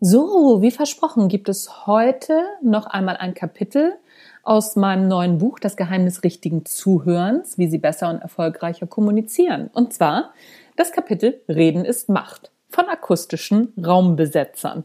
So, wie versprochen, gibt es heute noch einmal ein Kapitel aus meinem neuen Buch Das Geheimnis richtigen Zuhörens, wie Sie besser und erfolgreicher kommunizieren. Und zwar das Kapitel Reden ist Macht von akustischen Raumbesetzern.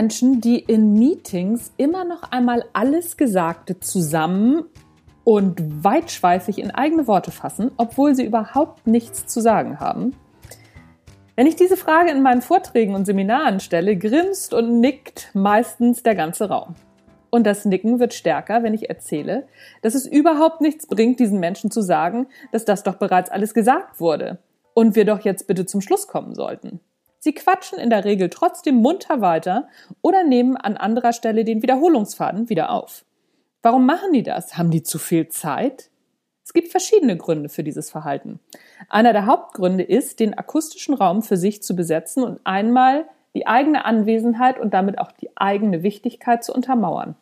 Menschen, die in Meetings immer noch einmal alles Gesagte zusammen und weitschweifig in eigene Worte fassen, obwohl sie überhaupt nichts zu sagen haben? Wenn ich diese Frage in meinen Vorträgen und Seminaren stelle, grinst und nickt meistens der ganze Raum. Und das Nicken wird stärker, wenn ich erzähle, dass es überhaupt nichts bringt, diesen Menschen zu sagen, dass das doch bereits alles gesagt wurde und wir doch jetzt bitte zum Schluss kommen sollten. Sie quatschen in der Regel trotzdem munter weiter oder nehmen an anderer Stelle den Wiederholungsfaden wieder auf. Warum machen die das? Haben die zu viel Zeit? Es gibt verschiedene Gründe für dieses Verhalten. Einer der Hauptgründe ist, den akustischen Raum für sich zu besetzen und einmal die eigene Anwesenheit und damit auch die eigene Wichtigkeit zu untermauern.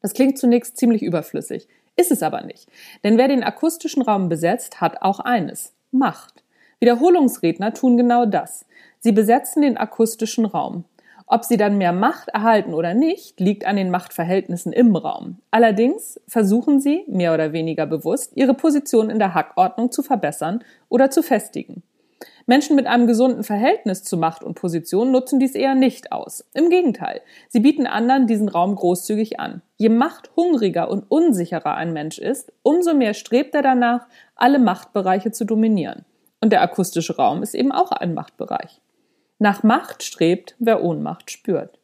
Das klingt zunächst ziemlich überflüssig, ist es aber nicht. Denn wer den akustischen Raum besetzt, hat auch eines Macht. Wiederholungsredner tun genau das. Sie besetzen den akustischen Raum. Ob sie dann mehr Macht erhalten oder nicht, liegt an den Machtverhältnissen im Raum. Allerdings versuchen sie, mehr oder weniger bewusst, ihre Position in der Hackordnung zu verbessern oder zu festigen. Menschen mit einem gesunden Verhältnis zu Macht und Position nutzen dies eher nicht aus. Im Gegenteil, sie bieten anderen diesen Raum großzügig an. Je machthungriger und unsicherer ein Mensch ist, umso mehr strebt er danach, alle Machtbereiche zu dominieren. Und der akustische Raum ist eben auch ein Machtbereich. Nach Macht strebt, wer Ohnmacht spürt.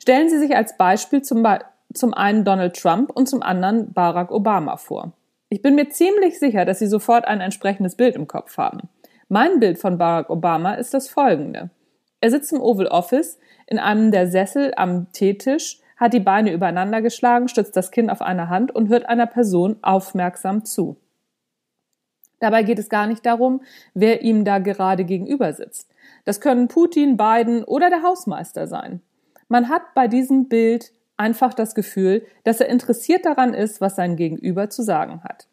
Stellen Sie sich als Beispiel zum, zum einen Donald Trump und zum anderen Barack Obama vor. Ich bin mir ziemlich sicher, dass Sie sofort ein entsprechendes Bild im Kopf haben. Mein Bild von Barack Obama ist das folgende. Er sitzt im Oval Office in einem der Sessel am Teetisch, hat die Beine übereinander geschlagen, stützt das Kinn auf eine Hand und hört einer Person aufmerksam zu. Dabei geht es gar nicht darum, wer ihm da gerade gegenüber sitzt. Das können Putin, Biden oder der Hausmeister sein. Man hat bei diesem Bild einfach das Gefühl, dass er interessiert daran ist, was sein Gegenüber zu sagen hat.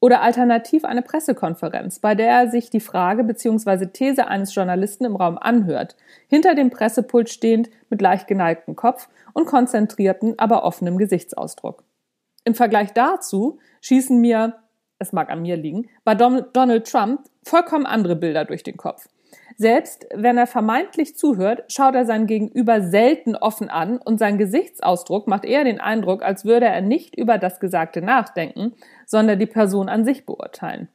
Oder alternativ eine Pressekonferenz, bei der er sich die Frage bzw. These eines Journalisten im Raum anhört, hinter dem Pressepult stehend mit leicht geneigtem Kopf und konzentrierten, aber offenem Gesichtsausdruck. Im Vergleich dazu schießen mir es mag an mir liegen, bei Donald Trump vollkommen andere Bilder durch den Kopf. Selbst wenn er vermeintlich zuhört, schaut er sein Gegenüber selten offen an und sein Gesichtsausdruck macht eher den Eindruck, als würde er nicht über das Gesagte nachdenken, sondern die Person an sich beurteilen.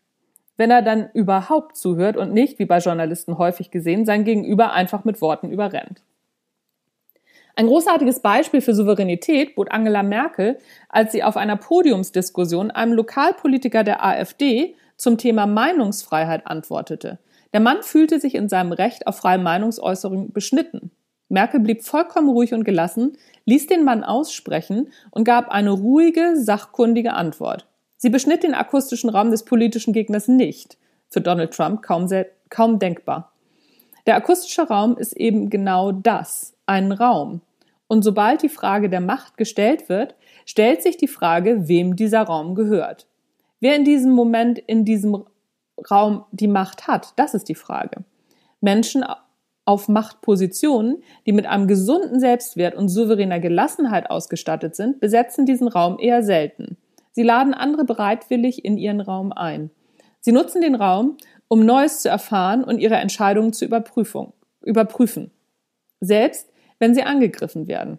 Wenn er dann überhaupt zuhört und nicht, wie bei Journalisten häufig gesehen, sein Gegenüber einfach mit Worten überrennt. Ein großartiges Beispiel für Souveränität bot Angela Merkel, als sie auf einer Podiumsdiskussion einem Lokalpolitiker der AfD zum Thema Meinungsfreiheit antwortete. Der Mann fühlte sich in seinem Recht auf freie Meinungsäußerung beschnitten. Merkel blieb vollkommen ruhig und gelassen, ließ den Mann aussprechen und gab eine ruhige, sachkundige Antwort. Sie beschnitt den akustischen Raum des politischen Gegners nicht. Für Donald Trump kaum, sehr, kaum denkbar. Der akustische Raum ist eben genau das einen Raum. Und sobald die Frage der Macht gestellt wird, stellt sich die Frage, wem dieser Raum gehört. Wer in diesem Moment in diesem Raum die Macht hat, das ist die Frage. Menschen auf Machtpositionen, die mit einem gesunden Selbstwert und souveräner Gelassenheit ausgestattet sind, besetzen diesen Raum eher selten. Sie laden andere bereitwillig in ihren Raum ein. Sie nutzen den Raum, um Neues zu erfahren und ihre Entscheidungen zu überprüfen. Selbst wenn sie angegriffen werden.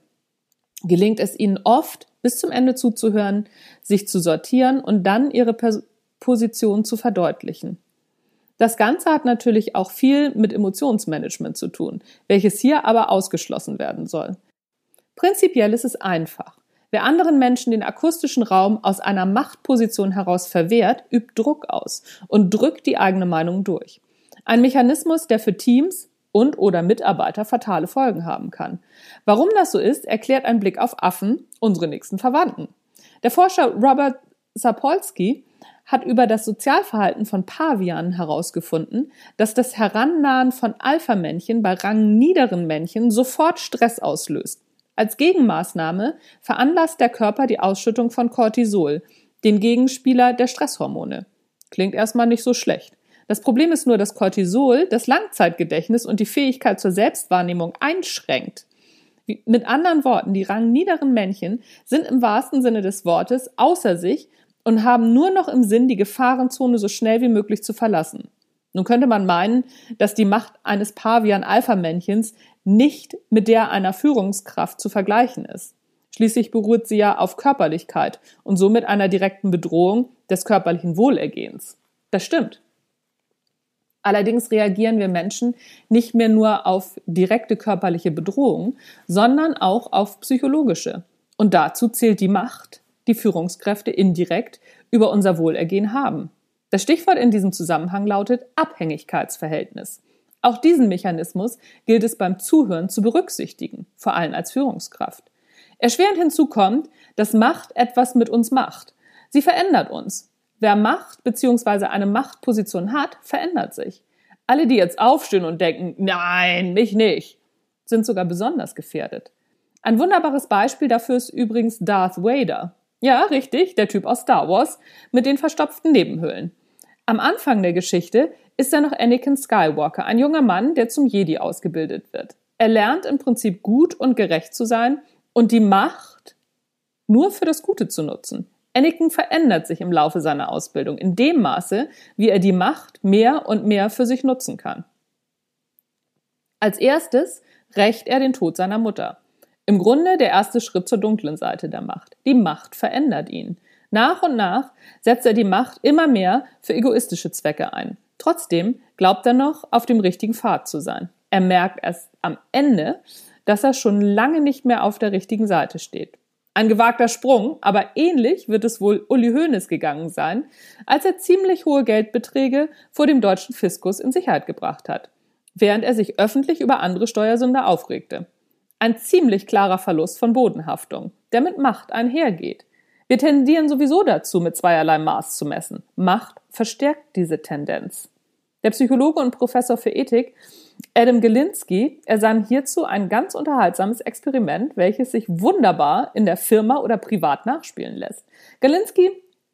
gelingt es ihnen oft, bis zum Ende zuzuhören, sich zu sortieren und dann ihre Position zu verdeutlichen. Das Ganze hat natürlich auch viel mit Emotionsmanagement zu tun, welches hier aber ausgeschlossen werden soll. Prinzipiell ist es einfach. Wer anderen Menschen den akustischen Raum aus einer Machtposition heraus verwehrt, übt Druck aus und drückt die eigene Meinung durch. Ein Mechanismus, der für Teams und oder Mitarbeiter fatale Folgen haben kann. Warum das so ist, erklärt ein Blick auf Affen, unsere nächsten Verwandten. Der Forscher Robert Sapolsky hat über das Sozialverhalten von Pavianen herausgefunden, dass das Herannahen von Alpha-Männchen bei rangniederen Männchen sofort Stress auslöst. Als Gegenmaßnahme veranlasst der Körper die Ausschüttung von Cortisol, den Gegenspieler der Stresshormone. Klingt erstmal nicht so schlecht. Das Problem ist nur, dass Cortisol das Langzeitgedächtnis und die Fähigkeit zur Selbstwahrnehmung einschränkt. Mit anderen Worten, die rangniederen Männchen sind im wahrsten Sinne des Wortes außer sich und haben nur noch im Sinn, die Gefahrenzone so schnell wie möglich zu verlassen. Nun könnte man meinen, dass die Macht eines Pavian-Alpha-Männchens nicht mit der einer Führungskraft zu vergleichen ist. Schließlich beruht sie ja auf Körperlichkeit und somit einer direkten Bedrohung des körperlichen Wohlergehens. Das stimmt. Allerdings reagieren wir Menschen nicht mehr nur auf direkte körperliche Bedrohung, sondern auch auf psychologische. Und dazu zählt die Macht, die Führungskräfte indirekt über unser Wohlergehen haben. Das Stichwort in diesem Zusammenhang lautet Abhängigkeitsverhältnis. Auch diesen Mechanismus gilt es beim Zuhören zu berücksichtigen, vor allem als Führungskraft. Erschwerend hinzu kommt, dass Macht etwas mit uns macht. Sie verändert uns. Wer Macht bzw. eine Machtposition hat, verändert sich. Alle, die jetzt aufstehen und denken, nein, mich nicht, sind sogar besonders gefährdet. Ein wunderbares Beispiel dafür ist übrigens Darth Vader. Ja, richtig, der Typ aus Star Wars mit den verstopften Nebenhöhlen. Am Anfang der Geschichte ist er noch Anakin Skywalker, ein junger Mann, der zum Jedi ausgebildet wird. Er lernt im Prinzip gut und gerecht zu sein und die Macht nur für das Gute zu nutzen. Anakin verändert sich im Laufe seiner Ausbildung in dem Maße, wie er die Macht mehr und mehr für sich nutzen kann. Als erstes rächt er den Tod seiner Mutter. Im Grunde der erste Schritt zur dunklen Seite der Macht. Die Macht verändert ihn. Nach und nach setzt er die Macht immer mehr für egoistische Zwecke ein. Trotzdem glaubt er noch, auf dem richtigen Pfad zu sein. Er merkt erst am Ende, dass er schon lange nicht mehr auf der richtigen Seite steht. Ein gewagter Sprung, aber ähnlich wird es wohl Uli Hoeneß gegangen sein, als er ziemlich hohe Geldbeträge vor dem deutschen Fiskus in Sicherheit gebracht hat, während er sich öffentlich über andere Steuersünder aufregte. Ein ziemlich klarer Verlust von Bodenhaftung, der mit Macht einhergeht. Wir tendieren sowieso dazu, mit zweierlei Maß zu messen. Macht verstärkt diese Tendenz. Der Psychologe und Professor für Ethik Adam Galinsky ersann hierzu ein ganz unterhaltsames Experiment, welches sich wunderbar in der Firma oder privat nachspielen lässt. Galinsky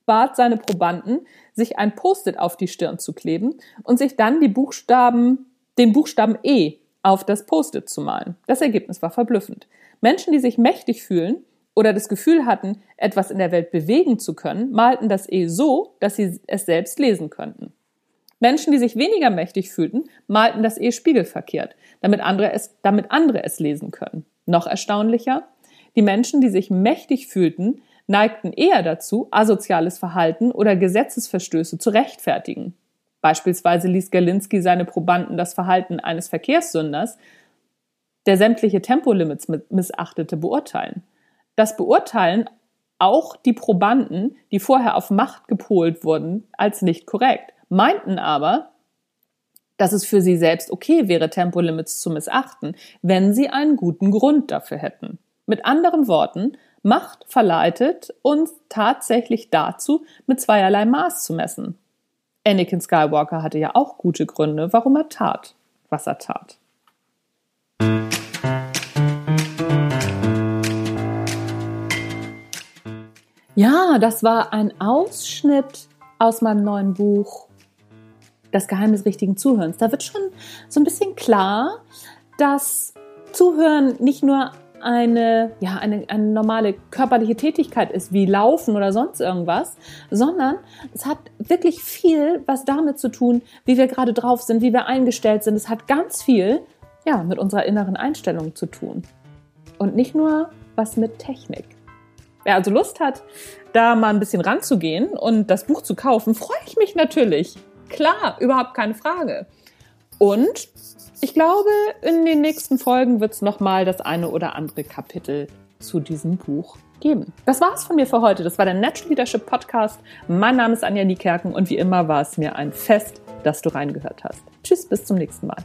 bat seine Probanden, sich ein Post-it auf die Stirn zu kleben und sich dann die Buchstaben, den Buchstaben E auf das Post-it zu malen. Das Ergebnis war verblüffend. Menschen, die sich mächtig fühlen, oder das Gefühl hatten, etwas in der Welt bewegen zu können, malten das E so, dass sie es selbst lesen könnten. Menschen, die sich weniger mächtig fühlten, malten das E spiegelverkehrt, damit andere es, damit andere es lesen können. Noch erstaunlicher, die Menschen, die sich mächtig fühlten, neigten eher dazu, asoziales Verhalten oder Gesetzesverstöße zu rechtfertigen. Beispielsweise ließ Galinski seine Probanden das Verhalten eines Verkehrssünders, der sämtliche Tempolimits missachtete, beurteilen. Das beurteilen auch die Probanden, die vorher auf Macht gepolt wurden, als nicht korrekt, meinten aber, dass es für sie selbst okay wäre, Tempolimits zu missachten, wenn sie einen guten Grund dafür hätten. Mit anderen Worten, Macht verleitet uns tatsächlich dazu, mit zweierlei Maß zu messen. Anakin Skywalker hatte ja auch gute Gründe, warum er tat, was er tat. Ja, das war ein Ausschnitt aus meinem neuen Buch Das Geheimnis richtigen Zuhörens. Da wird schon so ein bisschen klar, dass Zuhören nicht nur eine, ja, eine, eine normale körperliche Tätigkeit ist, wie Laufen oder sonst irgendwas, sondern es hat wirklich viel, was damit zu tun, wie wir gerade drauf sind, wie wir eingestellt sind. Es hat ganz viel, ja, mit unserer inneren Einstellung zu tun. Und nicht nur was mit Technik. Wer also Lust hat, da mal ein bisschen ranzugehen und das Buch zu kaufen, freue ich mich natürlich. Klar, überhaupt keine Frage. Und ich glaube, in den nächsten Folgen wird es nochmal das eine oder andere Kapitel zu diesem Buch geben. Das war's von mir für heute. Das war der Natural Leadership Podcast. Mein Name ist Anja Niekerken und wie immer war es mir ein Fest, dass du reingehört hast. Tschüss, bis zum nächsten Mal.